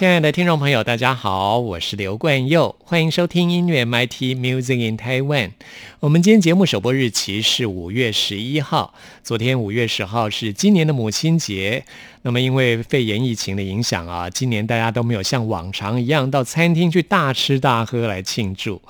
亲爱的听众朋友，大家好，我是刘冠佑，欢迎收听音乐 MIT Music in Taiwan。我们今天节目首播日期是五月十一号，昨天五月十号是今年的母亲节。那么因为肺炎疫情的影响啊，今年大家都没有像往常一样到餐厅去大吃大喝来庆祝，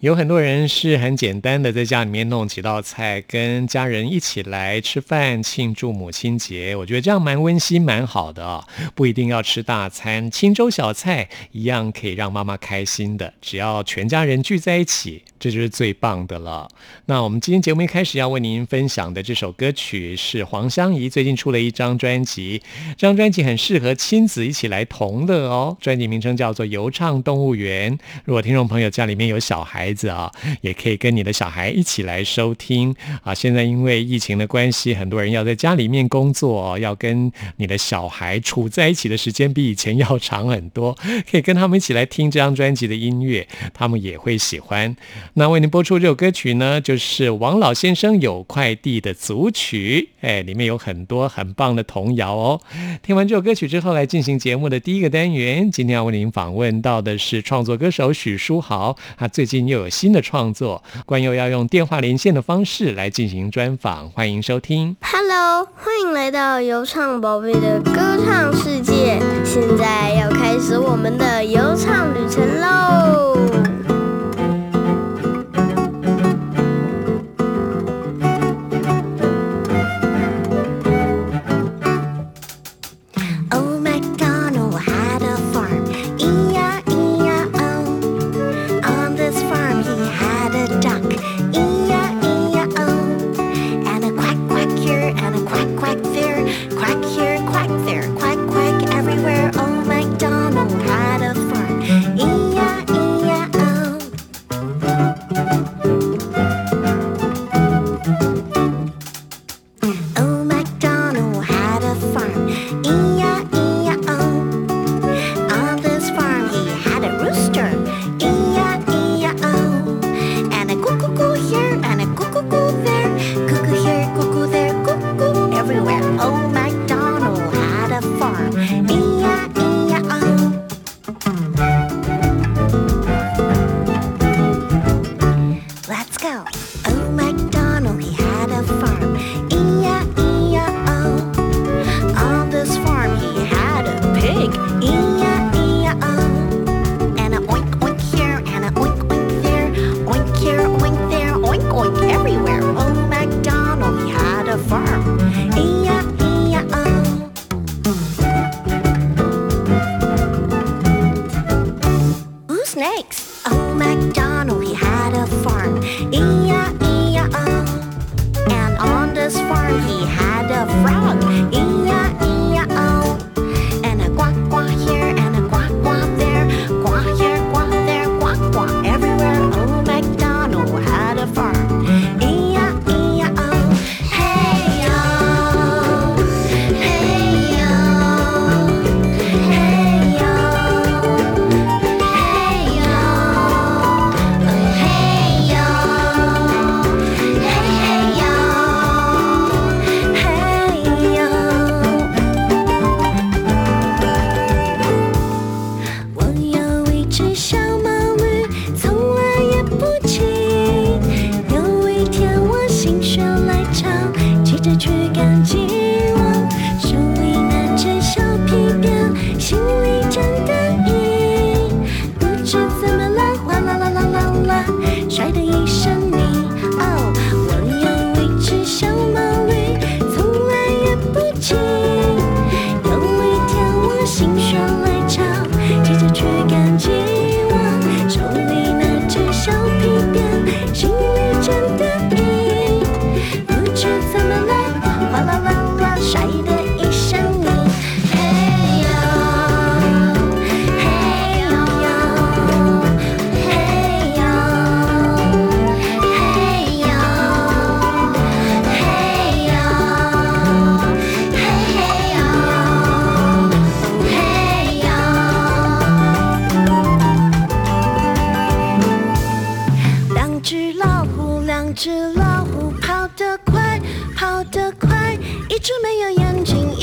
有很多人是很简单的在家里面弄几道菜，跟家人一起来吃饭庆祝母亲节。我觉得这样蛮温馨蛮好的啊，不一定要吃大餐，清粥小菜一样可以让妈妈开心的。只要全家人聚在一起，这就是最棒的了。那我们今天节目一开始要为您分享的这首歌曲是黄湘怡最近出了一张专辑。这张专辑很适合亲子一起来同乐哦。专辑名称叫做《游唱动物园》。如果听众朋友家里面有小孩子啊，也可以跟你的小孩一起来收听啊。现在因为疫情的关系，很多人要在家里面工作，要跟你的小孩处在一起的时间比以前 要长很多。可以跟他们一起来听这张专辑的音乐，他们也会喜欢。那为您播出这首歌曲呢，就是王老先生有快递的组曲。哎，里面有很多很棒的童谣哦。听完这首歌曲之后，来进行节目的第一个单元。今天要为您访问到的是创作歌手许书豪，他最近又有新的创作，关佑要用电话连线的方式来进行专访，欢迎收听。Hello，欢迎来到游唱宝贝的歌唱世界，现在要开始我们的游唱旅程喽。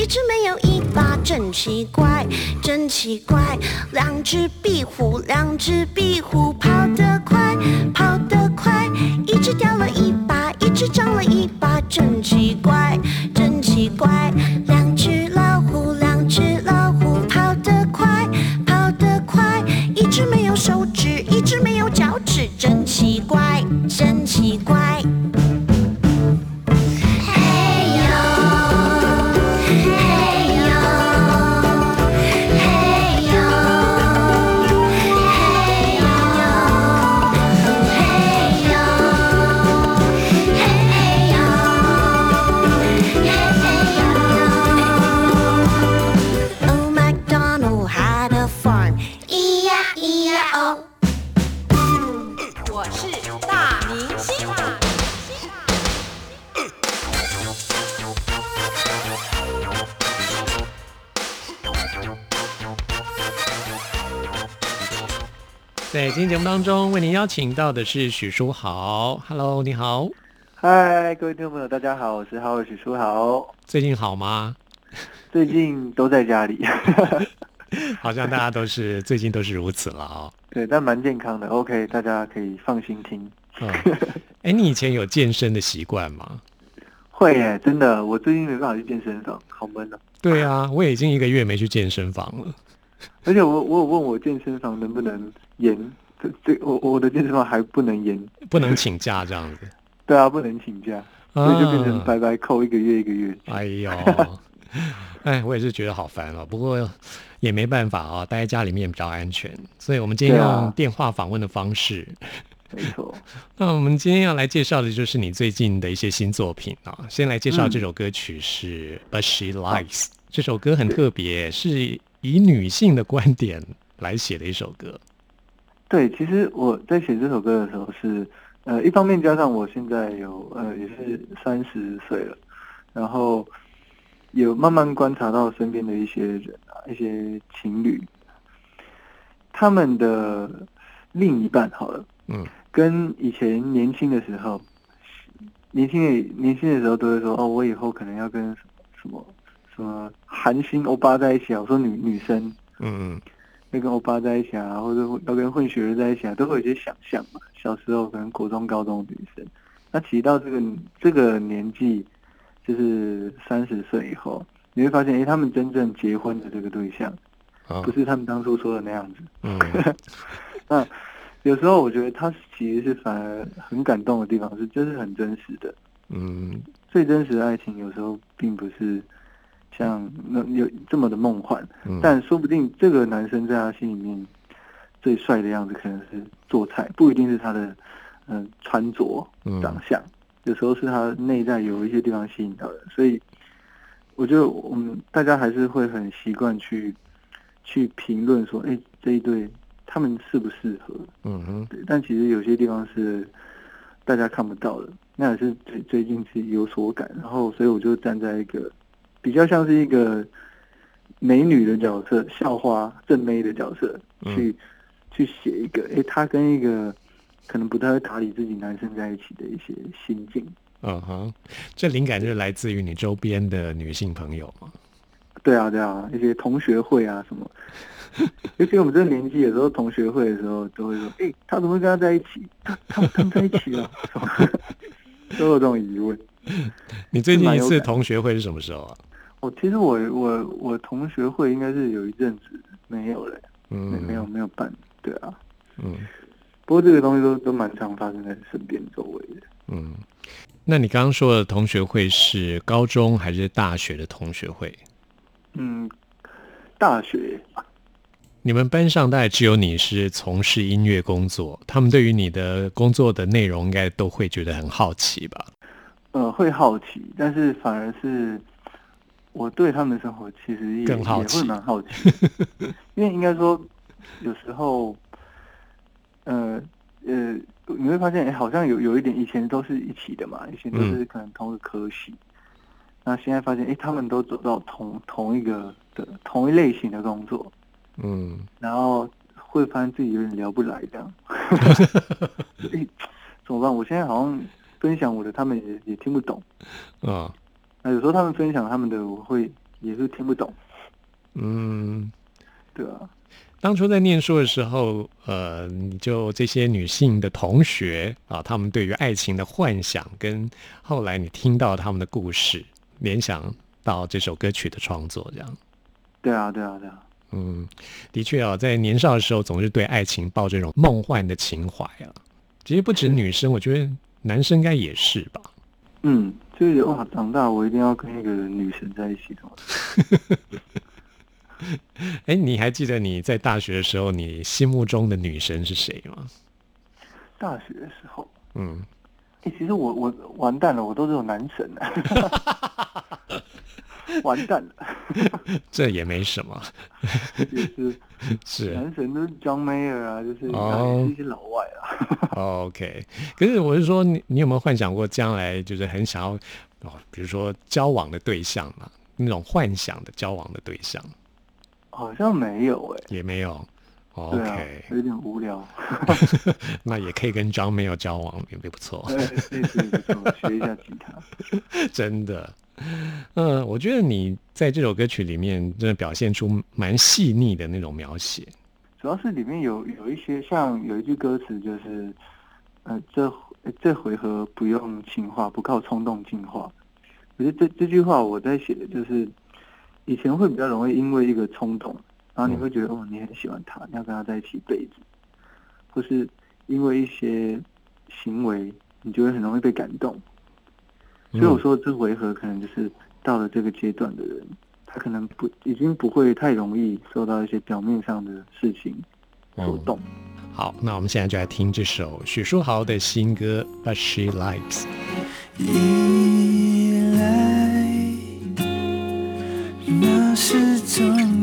一只没有尾巴真奇怪，真奇怪。两只壁虎，两只壁虎跑得快，跑得快。一只掉了一把，一只长了一把，真奇怪，真奇怪。两只老虎，两只老虎跑得快，跑得快。一只没有手指，一只没有脚趾，真奇怪，真奇今天节目当中，为您邀请到的是许书豪。Hello，你好，嗨，各位听众朋友，大家好，我是浩尔许书豪。最近好吗？最近都在家里，好像大家都是最近都是如此了啊、对，但蛮健康的。OK，大家可以放心听。嗯，哎，你以前有健身的习惯吗？会耶，真的，我最近没办法去健身房，好闷啊。对啊，我已经一个月没去健身房了。而且我我有问我健身房能不能延，这这我我的健身房还不能延，不能请假这样子，对啊，不能请假，所以就变成啊白白扣一个月一个月。哎呦，哎，我也是觉得好烦哦。不过也没办法啊、待在家里面比较安全，所以我们今天用电话访问的方式。没错，那我们今天要来介绍的就是你最近的一些新作品啊。先来介绍这首歌曲是《But She Likes》，这首歌很特别，是以女性的观点来写的一首歌。对，其实我在写这首歌的时候是，呃，一方面加上我现在有呃也是三十岁了，然后有慢慢观察到身边的一些人啊，一些情侣，他们的另一半好了，嗯。跟以前年轻的时候，年轻的年轻的时候都会说哦，我以后可能要跟什么什么韩星欧巴在一起啊，我说女女生，嗯要跟欧巴在一起啊，或者要跟混血儿在一起啊，都会有一些想象嘛。小时候可能国中、高中的女生，那其实到这个这个年纪，就是三十岁以后，你会发现，哎，他们真正结婚的这个对象，啊不是他们当初说的那样子。嗯 那有时候我觉得他其实是反而很感动的地方是，这是很真实的。嗯最真实的爱情有时候并不是像那有这么的梦幻，嗯，但说不定这个男生在他心里面最帅的样子，可能是做菜，不一定是他的嗯、呃穿着嗯长相，有时候是他内在有一些地方吸引到的，所以我觉得我们大家还是会很习惯去去评论说，哎，这一对他们适不适合？嗯哼。对，但其实有些地方是大家看不到的，那也是最最近是有所感，然后所以我就站在一个比较像是一个美女的角色，校花正妹的角色嗯去、去写一个，诶，她跟一个可能不太会打理自己男生在一起的一些心境。嗯哼，这灵感就是来自于你周边的女性朋友嘛。对啊，对啊，一些同学会啊什么，尤其我们这个年纪，有时候同学会的时候都会说，哎，他怎么会跟他在一起？他他们他们在一起了，什么 都有这种疑问。你最近一次同学会是什么时候啊？哦，其实我我我同学会应该是有一阵子没有了，嗯，没有没有办，对啊。嗯不过这个东西都都蛮常发生在身边周围的。嗯。那你刚刚说的同学会是高中还是大学的同学会？嗯，大学你们班上大概只有你是从事音乐工作，他们对于你的工作的内容应该都会觉得很好奇吧？呃会好奇，但是反而是我对他们生活其实也更好奇也会蛮好奇，因为应该说有时候，呃呃，你会发现，哎、好像有有一点以前都是一起的嘛，以前都是可能同一个科系，那现在发现，哎、他们都走到同同一个的同一类型的工作，嗯然后会发现自己有点聊不来这样，诶怎么办？我现在好像分享我的，他们也也听不懂。啊那有时候他们分享他们的，我会也是听不懂。嗯，对啊，当初在念书的时候，呃，你就这些女性的同学啊，她们对于爱情的幻想，跟后来你听到他们的故事，联想到这首歌曲的创作，这样。对啊，对啊，对啊，嗯，的确啊，在年少的时候，总是对爱情抱着一种梦幻的情怀啊。其实不止女生，我觉得男生应该也是吧。嗯，就是哇，长大我一定要跟一个女神在一起的。哎，你还记得你在大学的时候，你心目中的女神是谁吗？大学的时候，嗯，哎、其实我我完蛋了，我都是有男神的，完蛋了，这也没什么，就 是是男神都是 John Mayer 啊，就是哦也是一些老外啊。OK。可是我是说，你你有没有幻想过将来就是很想要哦，比如说交往的对象嘛，那种幻想的交往的对象好像没有哎、也没有。OK，，有点无聊。那也可以跟张没有交往，也不错。对，类似不错，学一下吉他。真的，嗯，我觉得你在这首歌曲里面真的表现出蛮细腻的那种描写。主要是里面有有一些像有一句歌词就是，呃，这这回合不用情话，不靠冲动进化。可是这这句话我在写的就是，以前会比较容易因为一个冲动，然后你会觉得、哦你很喜欢他，你要跟他在一起一辈子，或是因为一些行为，你就会很容易被感动。所以我说这回合可能就是到了这个阶段的人，他可能不已经不会太容易受到一些表面上的事情所动。好，那我们现在就来听这首许书豪的新歌《But She Likes》。依赖，那是种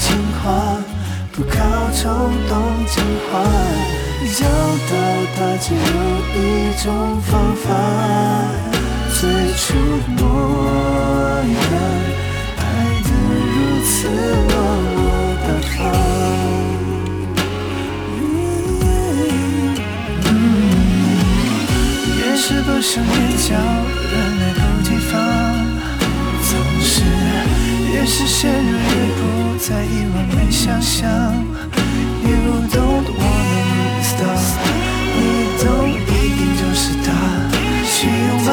情话，不靠冲动进化，要到他只有一种方法，最初模样，爱得如此落落大方。越是不想眼角，人来越是陷入，越不在意完美想象。You don't wanna lose the 你懂，一定就是他。去拥抱，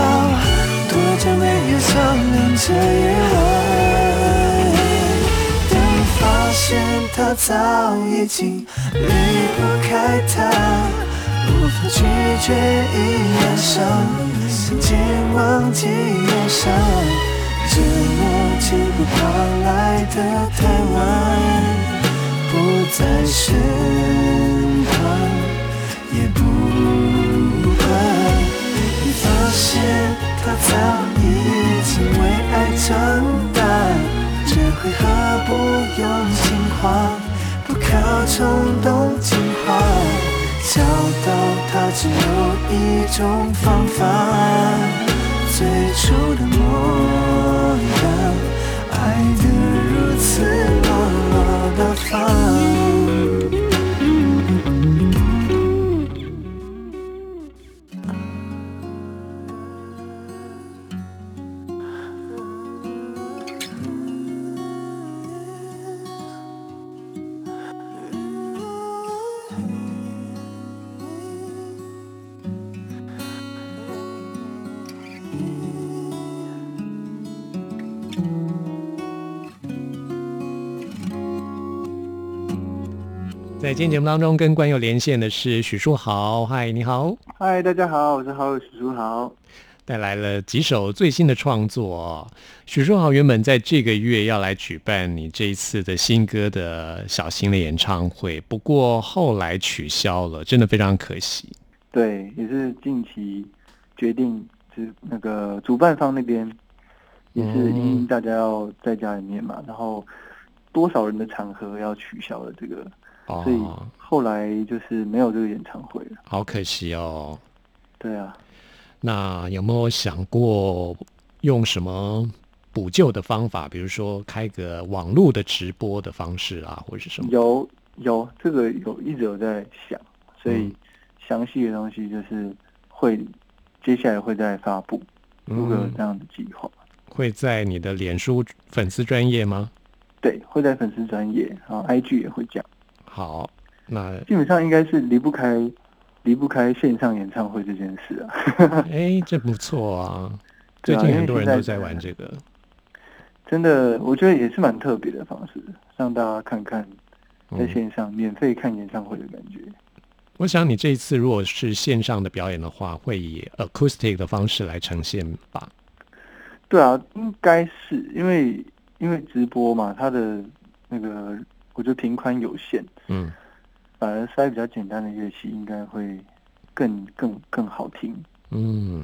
多久没有商量这夜晚？当发现他早已经离不开他。无法拒绝已染上，瞬间忘记忧伤，这么急不跑来的太晚，不在身旁也不管。你发现他早已经为爱长大，这回合不用情话，不靠冲动进化。找到它只有一种方法，最初的梦，爱得如此落落大方。今天节目当中，跟观友连线的是许书豪。嗨，你好。嗨，大家好，我是好友许书豪，带来了几首最新的创作。许书豪原本在这个月要来举办你这一次的新歌的小型的演唱会，不过后来取消了，真的非常可惜。对，也是近期决定，就是那个主办方那边也是因为大家要在家里面嘛，然后多少人的场合要取消了这个。所以后来就是没有这个演唱会了，好可惜哦。对啊，那有没有想过用什么补救的方法？比如说开个网络的直播的方式啊，或者是什么？有有这个有一直有在想，所以详细的东西就是会接下来会再发布，如果有这样的计划，会在你的脸书粉丝专业吗？对，会在粉丝专业，然后 IG 也会讲。好，那基本上应该是离不开离不开线上演唱会这件事啊。哎，这不错啊！最近很多人都在玩这个，真的，我觉得也是蛮特别的方式，让大家看看在线上免费看演唱会的感觉。我想你这一次如果是线上的表演的话，会以 acoustic 的方式来呈现吧？对啊，应该是因为因为直播嘛，它的那个。我觉得频宽有限，嗯，反而塞比较简单的乐器应该会更更更好听。嗯，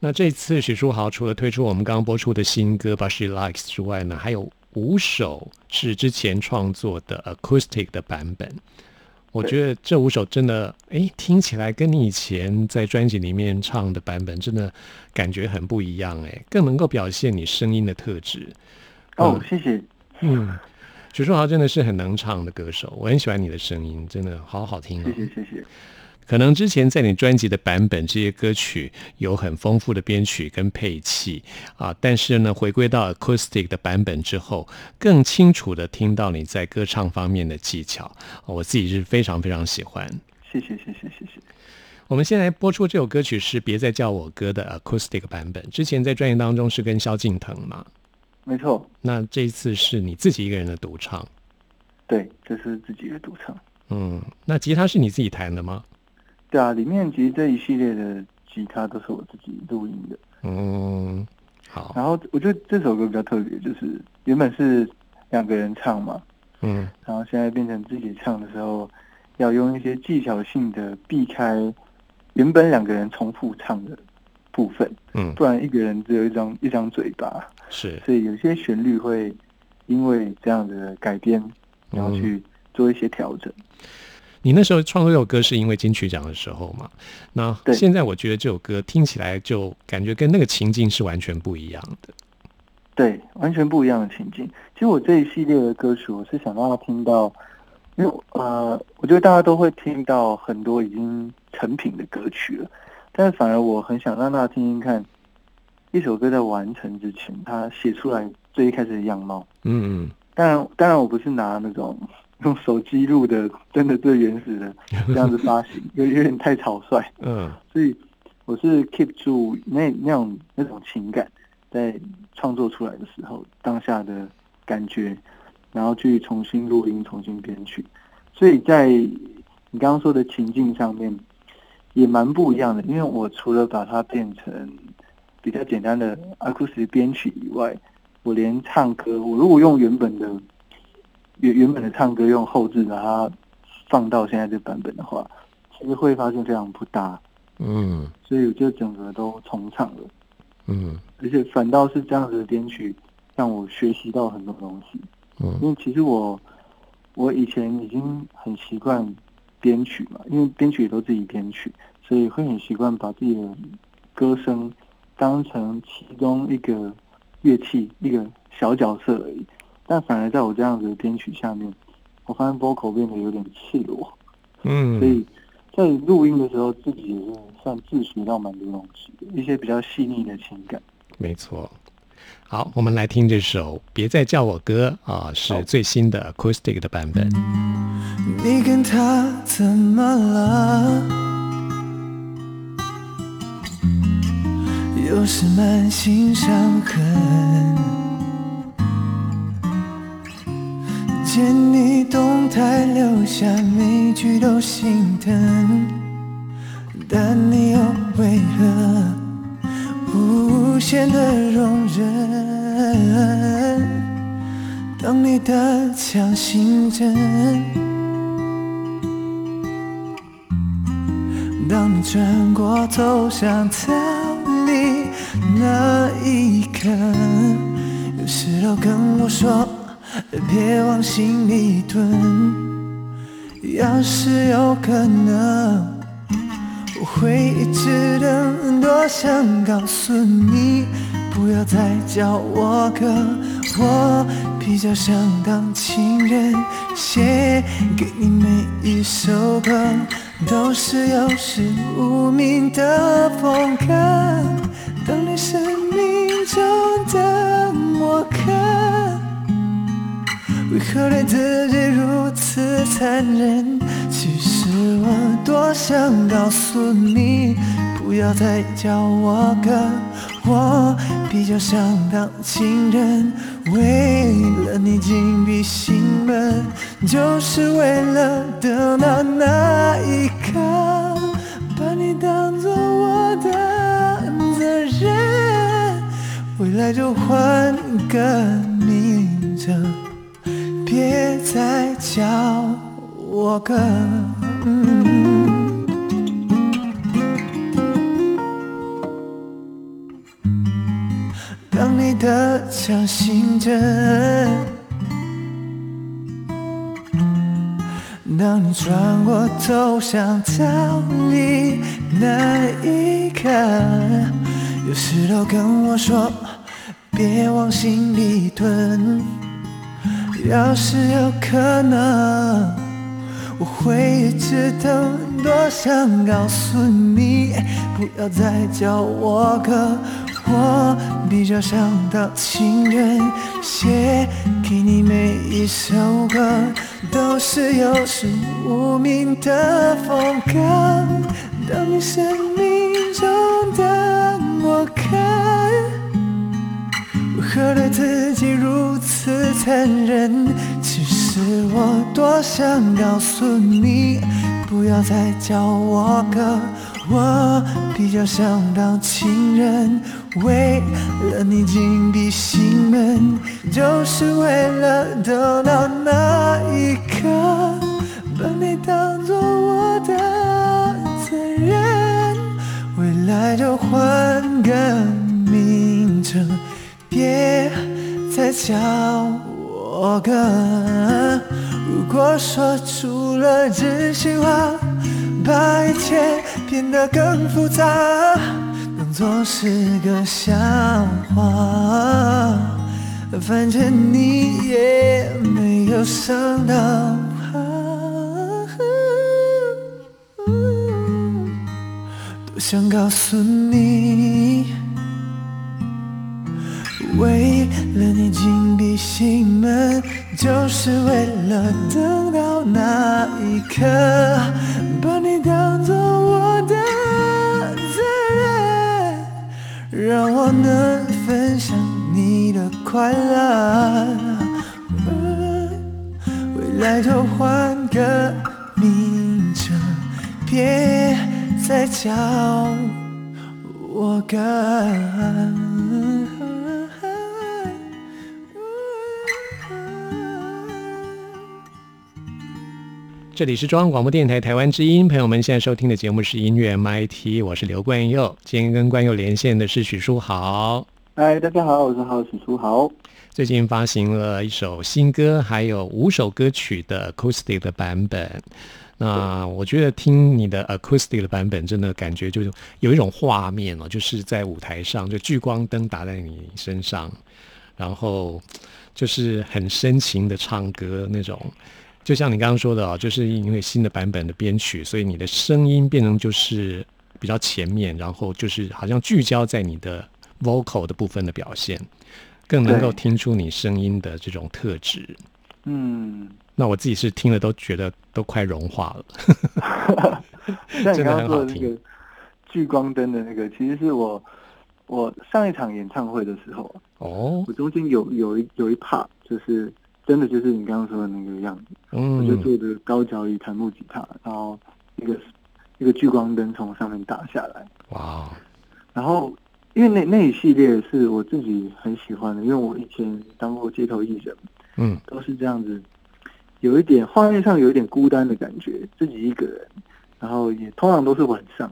那这次许书豪除了推出我们刚刚播出的新歌《But She Likes》之外呢，还有五首是之前创作的 acoustic 的版本。我觉得这五首真的，哎，听起来跟你以前在专辑里面唱的版本真的感觉很不一样，哎，更能够表现你声音的特质。哦，谢谢。嗯。许书豪真的是很能唱的歌手，我很喜欢你的声音，真的好好听啊！谢谢谢谢。可能之前在你专辑的版本，这些歌曲有很丰富的编曲跟配器啊，但是呢，回归到 acoustic 的版本之后，更清楚的听到你在歌唱方面的技巧，我自己是非常非常喜欢。谢谢谢谢谢谢。我们先来播出这首歌曲是《别再叫我哥》的 acoustic 版本，之前在专辑当中是跟萧敬腾嘛。没错，那这一次是你自己一个人的独唱，对，这是自己的独唱。嗯，那吉他是你自己弹的吗？对啊，里面其实这一系列的吉他都是我自己录音的。嗯，好。然后我觉得这首歌比较特别，就是原本是两个人唱嘛，嗯，然后现在变成自己唱的时候，要用一些技巧性的避开原本两个人重复唱的部分，嗯，不然一个人只有一张一张嘴巴。是，所以有些旋律会因为这样的改编，然后去做一些调整。你那时候创作这首歌是因为金曲奖的时候嘛？那对现在我觉得这首歌听起来就感觉跟那个情境是完全不一样的。对，完全不一样的情境。其实我这一系列的歌曲，我是想让他听到，因为呃，我觉得大家都会听到很多已经成品的歌曲了，但是反而我很想让大家听听看，一首歌在完成之前，他写出来最一开始的样貌。嗯当然，当然我不是拿那种用手机录的，真的最原始的这样子发行，有有点太草率。嗯所以我是 keep 住那那种那种情感，在创作出来的时候当下的感觉，然后去重新录音、重新编曲。所以在你刚刚说的情境上面，也蛮不一样的。因为我除了把它变成比较简单的 acoustic 编曲以外，我连唱歌，我如果用原本的原原本的唱歌用后置把它放到现在这版本的话，其实会发现非常不搭。嗯所以我就整个都重唱了，嗯而且反倒是这样子的编曲让我学习到很多东西。嗯因嗯为其实我我以前已经很习惯编曲嘛，因为编曲也都自己编曲，所以会很习惯把自己的歌声当成其中一个乐器、一个小角色而已。但反而在我这样子的编曲下面，我发现 vocal 变得有点赤裸，嗯，所以在录音的时候，自己也是算自学到蛮多东西的，一些比较细腻的情感。没错。好，我们来听这首《别再叫我哥》啊，是最新的 acoustic 的版本。你跟他怎么了？又是满心伤痕。见你动态留下每句都心疼，但你又为何无限的容忍？当你的强心针。当你转过头想逃那一刻，有时候跟我说别往心里吞。要是有可能，我会一直等，多想告诉你，不要再叫我哥，我比较想当情人，写给你每一首歌。都是有始无名的风格。当你生命中的我可，为何对自己如此残忍？其实我多想告诉你，不要再叫我哥，我比较想当情人。为了你紧闭心门，就是为了等到那一刻，把你当做来就换个名字，别再叫我哥。嗯当你的强心针，当你转过头想逃离那一刻，有时都跟我说别往心里吞。要是有可能，我会一直等，多想告诉你，不要再叫我哥。我比较想当情人，写给你每一首歌都是有始无明的风格。当你生命中的我可，对自己如此残忍？其实我多想告诉你，不要再叫我哥。我比较想当情人，为了你紧闭心门，就是为了等到那一刻，把你当做我的责任。未来就换个叫我哥。如果说出了真心话，把一切变得更复杂，当作是个笑话，反正你也没有伤到。多想告诉你。为了你紧闭心门，就是为了等到那一刻，把你当做我的责任，让我能分享你的快乐。未来就换个名称，别再叫我哥。这里是中央广播电台台湾之音，朋友们现在收听的节目是音乐 MIT，我是刘冠佑。今天跟冠佑连线的是许书豪。嗨，大家好，我是豪许书豪。最近发行了一首新歌，还有五首歌曲的 acoustic 的版本。那我觉得听你的 acoustic 的版本，真的感觉就是有一种画面哦，就是在舞台上，就聚光灯打在你身上，然后就是很深情的唱歌那种。就像你刚刚说的啊，就是因为新的版本的编曲，所以你的声音变成就是比较前面，然后就是好像聚焦在你的 vocal 的部分的表现，更能够听出你声音的这种特质。嗯，那我自己是听了都觉得都快融化了。像你刚刚说的那个聚光灯的那个，其实是我我上一场演唱会的时候哦，我中间有有一有一 part 就是。真的就是你刚刚说的那个样子，我就坐着高脚椅弹木吉他，然后一个一个聚光灯从上面打下来，哇！然后因为那那一系列是我自己很喜欢的，因为我以前当过街头艺人，嗯，都是这样子，有一点画面上有一点孤单的感觉，自己一个人，然后也通常都是晚上，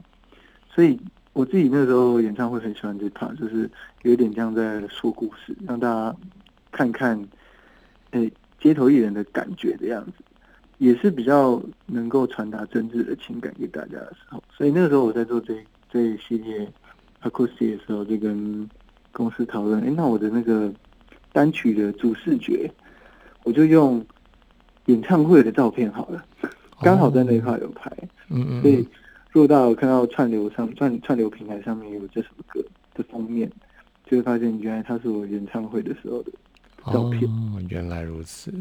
所以我自己那时候演唱会很喜欢这 part，就是有一点像在说故事，让大家看看。诶，街头艺人的感觉的样子，也是比较能够传达真挚的情感给大家的时候。所以那个时候我在做这这一系列 acoustic 的时候，就跟公司讨论，哎，那我的那个单曲的主视觉，我就用演唱会的照片好了，刚好在那一块有拍。嗯嗯。所以，如果大家有看到串流上串串流平台上面有这首歌的封面，就会发现原来它是我演唱会的时候的。哦，原来如此。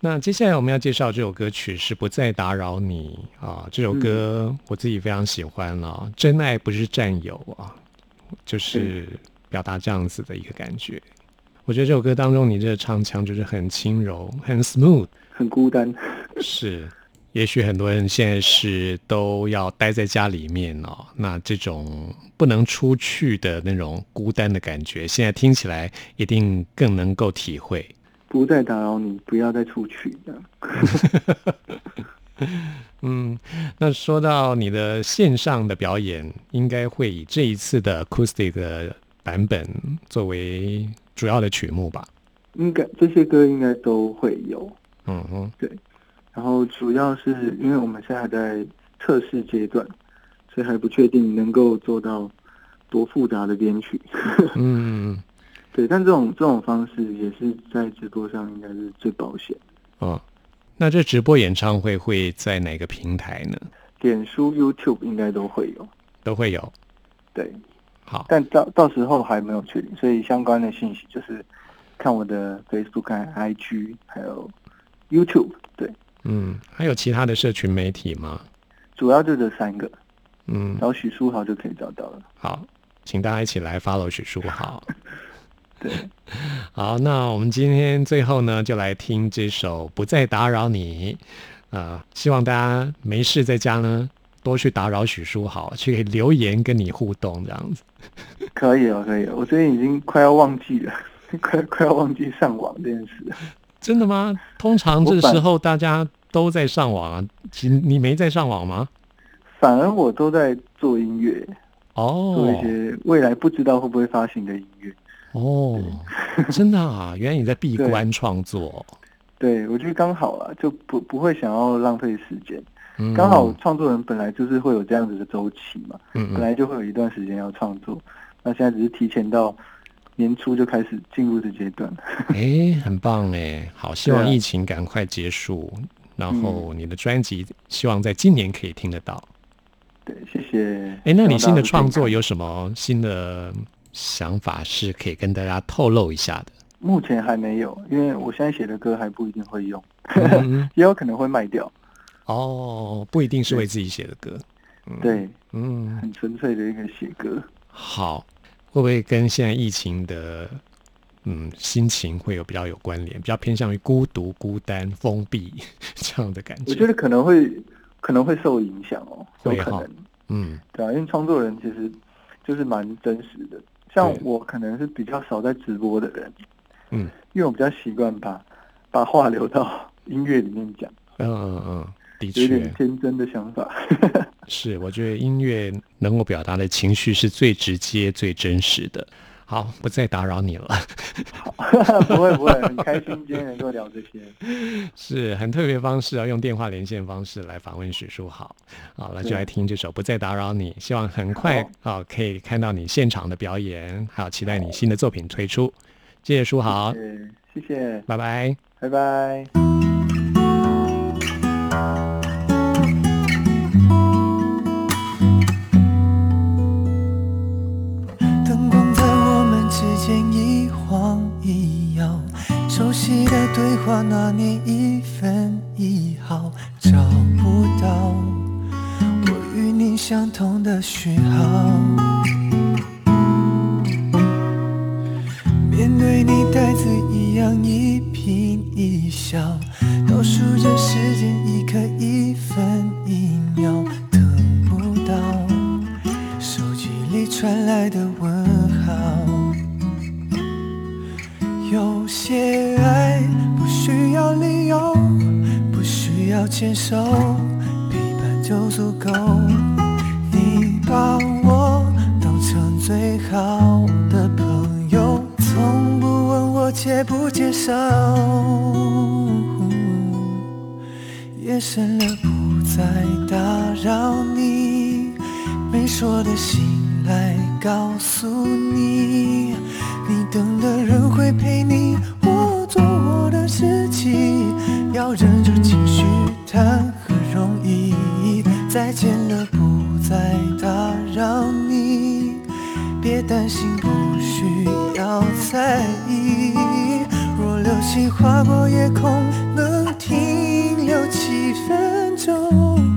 那接下来我们要介绍这首歌曲是《不再打扰你》啊。这首歌我自己非常喜欢啊，真爱不是占有啊，就是表达这样子的一个感觉。我觉得这首歌当中，你这个唱腔就是很轻柔、很 smooth，很孤单。是。也许很多人现在是都要待在家里面哦，那这种不能出去的那种孤单的感觉，现在听起来一定更能够体会。不再打扰你，不要再出去。嗯，那说到你的线上的表演，应该会以这一次的 acoustic 的版本作为主要的曲目吧？应该这些歌应该都会有。嗯嗯，对。然后主要是因为我们现在还在测试阶段，所以还不确定能够做到多复杂的编曲。嗯，对，但这种这种方式也是在直播上应该是最保险。哦，那这直播演唱会会在哪个平台呢？脸书、YouTube 应该都会有，都会有。对，好，但到到时候还没有确定，所以相关的信息就是看我的 Facebook、IG 还有 YouTube。对。嗯，还有其他的社群媒体吗？主要就这三个。嗯，找许书豪就可以找到了。好，请大家一起来 follow 许书豪。对，好，那我们今天最后呢，就来听这首《不再打扰你》啊，希望大家没事在家呢，多去打扰许书豪，去留言跟你互动这样子。可以哦，可以。我最近已经快要忘记了，快快要忘记上网这件事。真的吗？通常这时候大家都在上网啊，你你没在上网吗？反而我都在做音乐哦，做一些未来不知道会不会发行的音乐哦。真的啊，原来你在闭关创作。对我觉得刚好啊，就不不会想要浪费时间。嗯刚好创作人本来就是会有这样子的周期嘛，嗯嗯本来就会有一段时间要创作，那现在只是提前到年初就开始进入的阶段。哎，很棒哎，好，希望疫情赶快结束，然后你的专辑希望在今年可以听得到。对，谢谢。哎，那你新的创作有什么新的想法是可以跟大家透露一下的？目前还没有，因为我现在写的歌还不一定会用，嗯 也有可能会卖掉。哦，不一定是为自己写的歌。对，嗯，很纯粹的一个写歌。好，会不会跟现在疫情的嗯心情会有比较有关联？比较偏向于孤独、孤单、封闭 这样的感觉？我觉得可能会可能会受影响哦，有可能。嗯对啊，因为创作人其实就是蛮真实的。像我可能是比较少在直播的人，嗯因为我比较习惯把把话留到音乐里面讲，嗯嗯嗯，的有点天真的想法。是。我觉得音乐能够表达的情绪是最直接、最真实的。好，不再打扰你了。不会不会，很开心今天能够聊这些。是很特别方式啊，用电话连线方式来访问许书豪。好，那就来听这首《不再打扰你》，希望很快啊可以看到你现场的表演，还有期待你新的作品推出。谢谢书豪，对，谢谢，拜拜。拜拜。灯光在我们之间一晃一摇，熟悉的对话那年一分一毫找不到，我与你相同的讯号。面对你带字一样一颦一笑，倒数着时间传来的问号。有些爱不需要理由，不需要牵手，陪伴就足够。你把我当成最好的朋友，从不问我接不接受。夜深了，不再打扰你。没说的心告诉你，你等的人会陪你，我做我的知己。要忍住情绪谈何容易？再见了，不再打扰你，别担心，不需要在意。若流星划过夜空，能停留几分钟。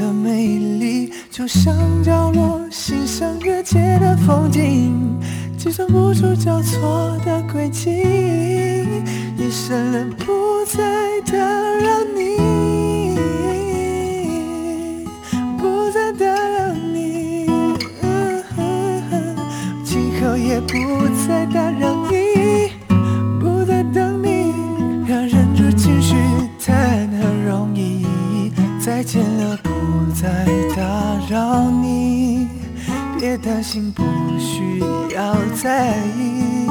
的美丽，就像角落欣赏月街的风景，计算不出交错的轨迹。夜深了，不再打扰你，不再打扰你，今后也不再打扰你，不再等你。要忍住情绪，谈何容易？再见了。扰你别担心不需要在意。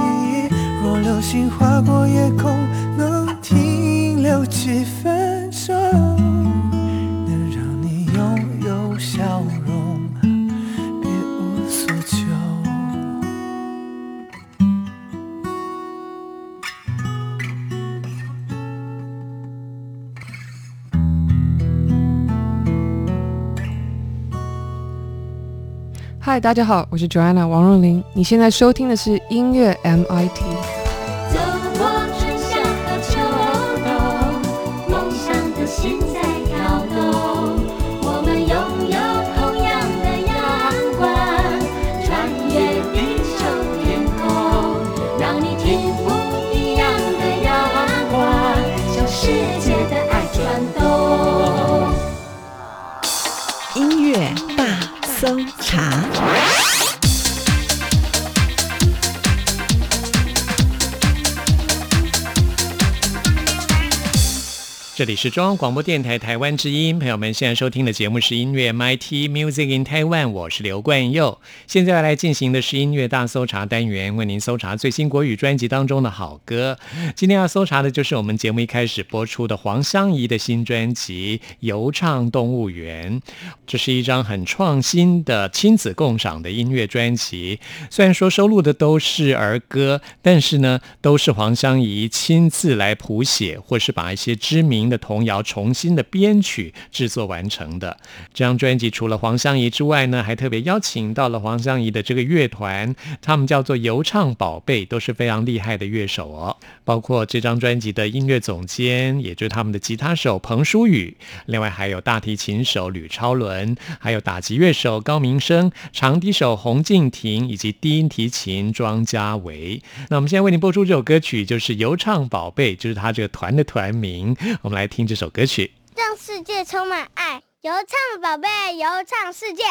若流星划过夜空能停留几分钟？嗨，大家好，我是 Joanna 王若琳。你现在收听的是音乐 MIT。走过春夏和秋冬，梦想的心在跳动。我们拥有同样的阳光，穿越地球天空，让你听不一样的阳光，向世界的爱转动。音乐大搜查。这里是中央广播电台台湾之音，朋友们现在收听的节目是音乐 MIT Music in Taiwan，我是刘冠佑。现在要来进行的是音乐大搜查单元，为您搜查最新国语专辑当中的好歌。今天要搜查的就是我们节目一开始播出的黄湘怡的新专辑《游唱动物园》，这是一张很创新的亲子共赏的音乐专辑。虽然说收录的都是儿歌，但是呢，都是黄湘怡亲自来谱写，或是把一些知名的童谣重新的编曲制作完成的。这张专辑除了黄湘怡之外呢，还特别邀请到了黄湘怡的这个乐团，他们叫做游唱宝贝，都是非常厉害的乐手哦。包括这张专辑的音乐总监，也就是他们的吉他手彭舒宇，另外还有大提琴手吕超伦，还有打击乐手高明生，长笛手洪敬亭，以及低音提琴庄家维。那我们现在为您播出这首歌曲，就是游唱宝贝，就是他这个团的团名。我们来听这首歌曲。让世界充满爱，游唱宝贝，游唱世界。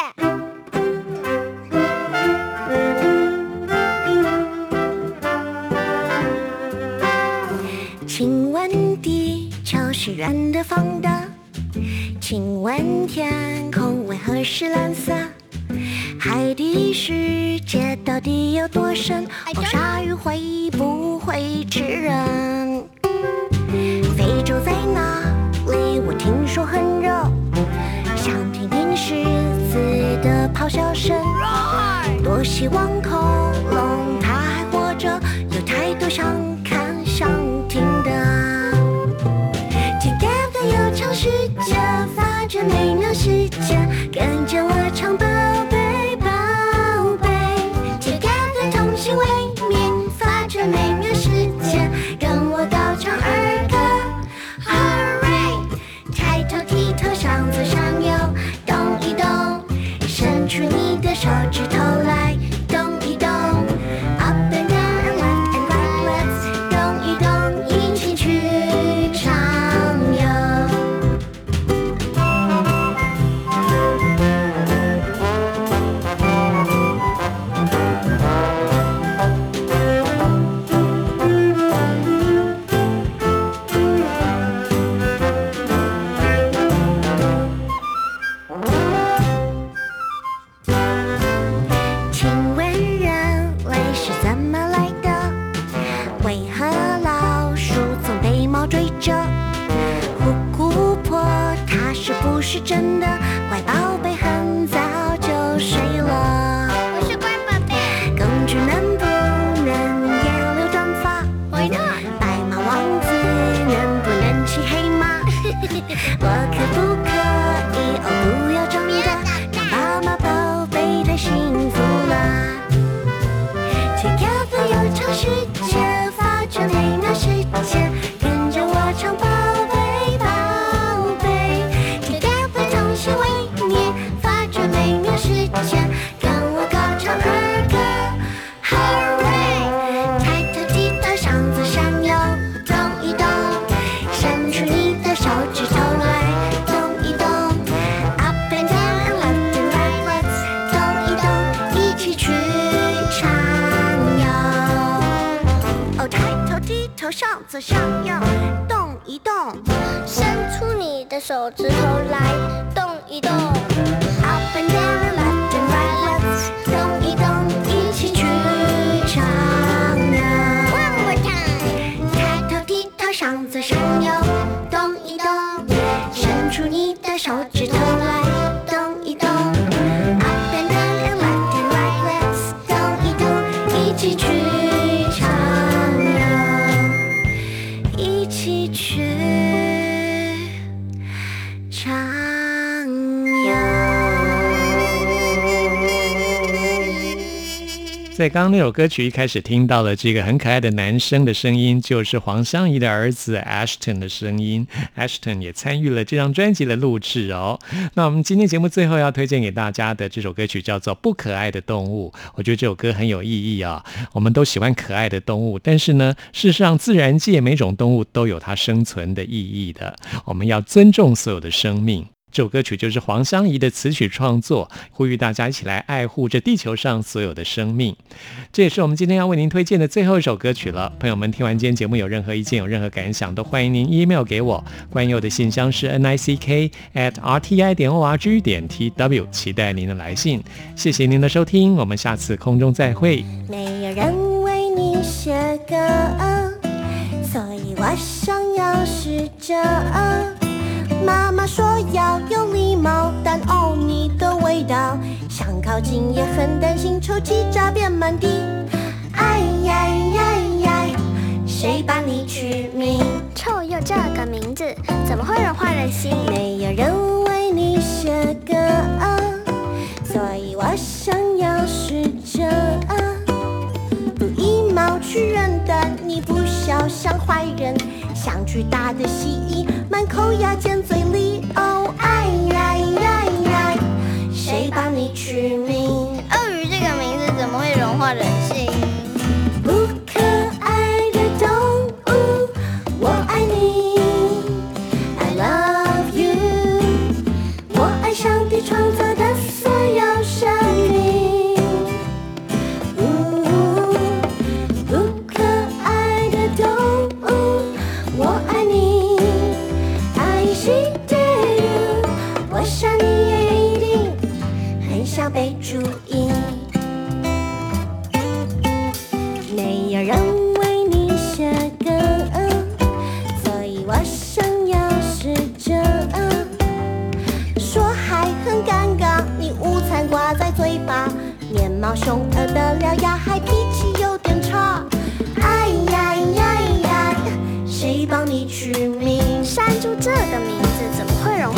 请问地球是圆的、方的？请问天空为何是蓝色？海底世界到底有多深？黄鲨鱼会不会吃人？非洲在哪里？我听说很热，想听听狮子的咆哮声。多希望恐龙它还活着，有太多想看想听的。Together 游唱世界，发掘美妙世界，跟着我唱宝在刚刚那首歌曲一开始听到了这个很可爱的男生的声音，就是黄湘怡的儿子 Ashton 的声音。Ashton 也参与了这张专辑的录制哦。那我们今天节目最后要推荐给大家的这首歌曲叫做《不可爱的动物》，我觉得这首歌很有意义啊。我们都喜欢可爱的动物，但是呢，事实上自然界每种动物都有它生存的意义的，我们要尊重所有的生命。这首歌曲就是黄湘怡的词曲创作，呼吁大家一起来爱护这地球上所有的生命。这也是我们今天要为您推荐的最后一首歌曲了。朋友们，听完今天节目有任何意见、有任何感想，都欢迎您 email 给我。关佑的信箱是 n i c k at r t i 点 o r g 点 t w，期待您的来信。谢谢您的收听，我们下次空中再会。没有人为你写歌，所以我想要试着。妈妈说要有礼貌，但哦，你的味道想靠近也很担心，臭气炸遍满地。哎呀呀呀，谁帮你取名？臭鼬这个名字怎么会融化人心？没有人为你写歌，所以我想要试着。不以貌取人的你，不笑像坏人，想去大的蜥蜴，口牙尖嘴利。哦，哎呀呀呀，谁帮你取名？鳄鱼这个名字怎么会融化人貌凶恶的獠牙，还脾气有点差。哎呀呀呀！谁帮你取名？山猪这个名字怎么会容？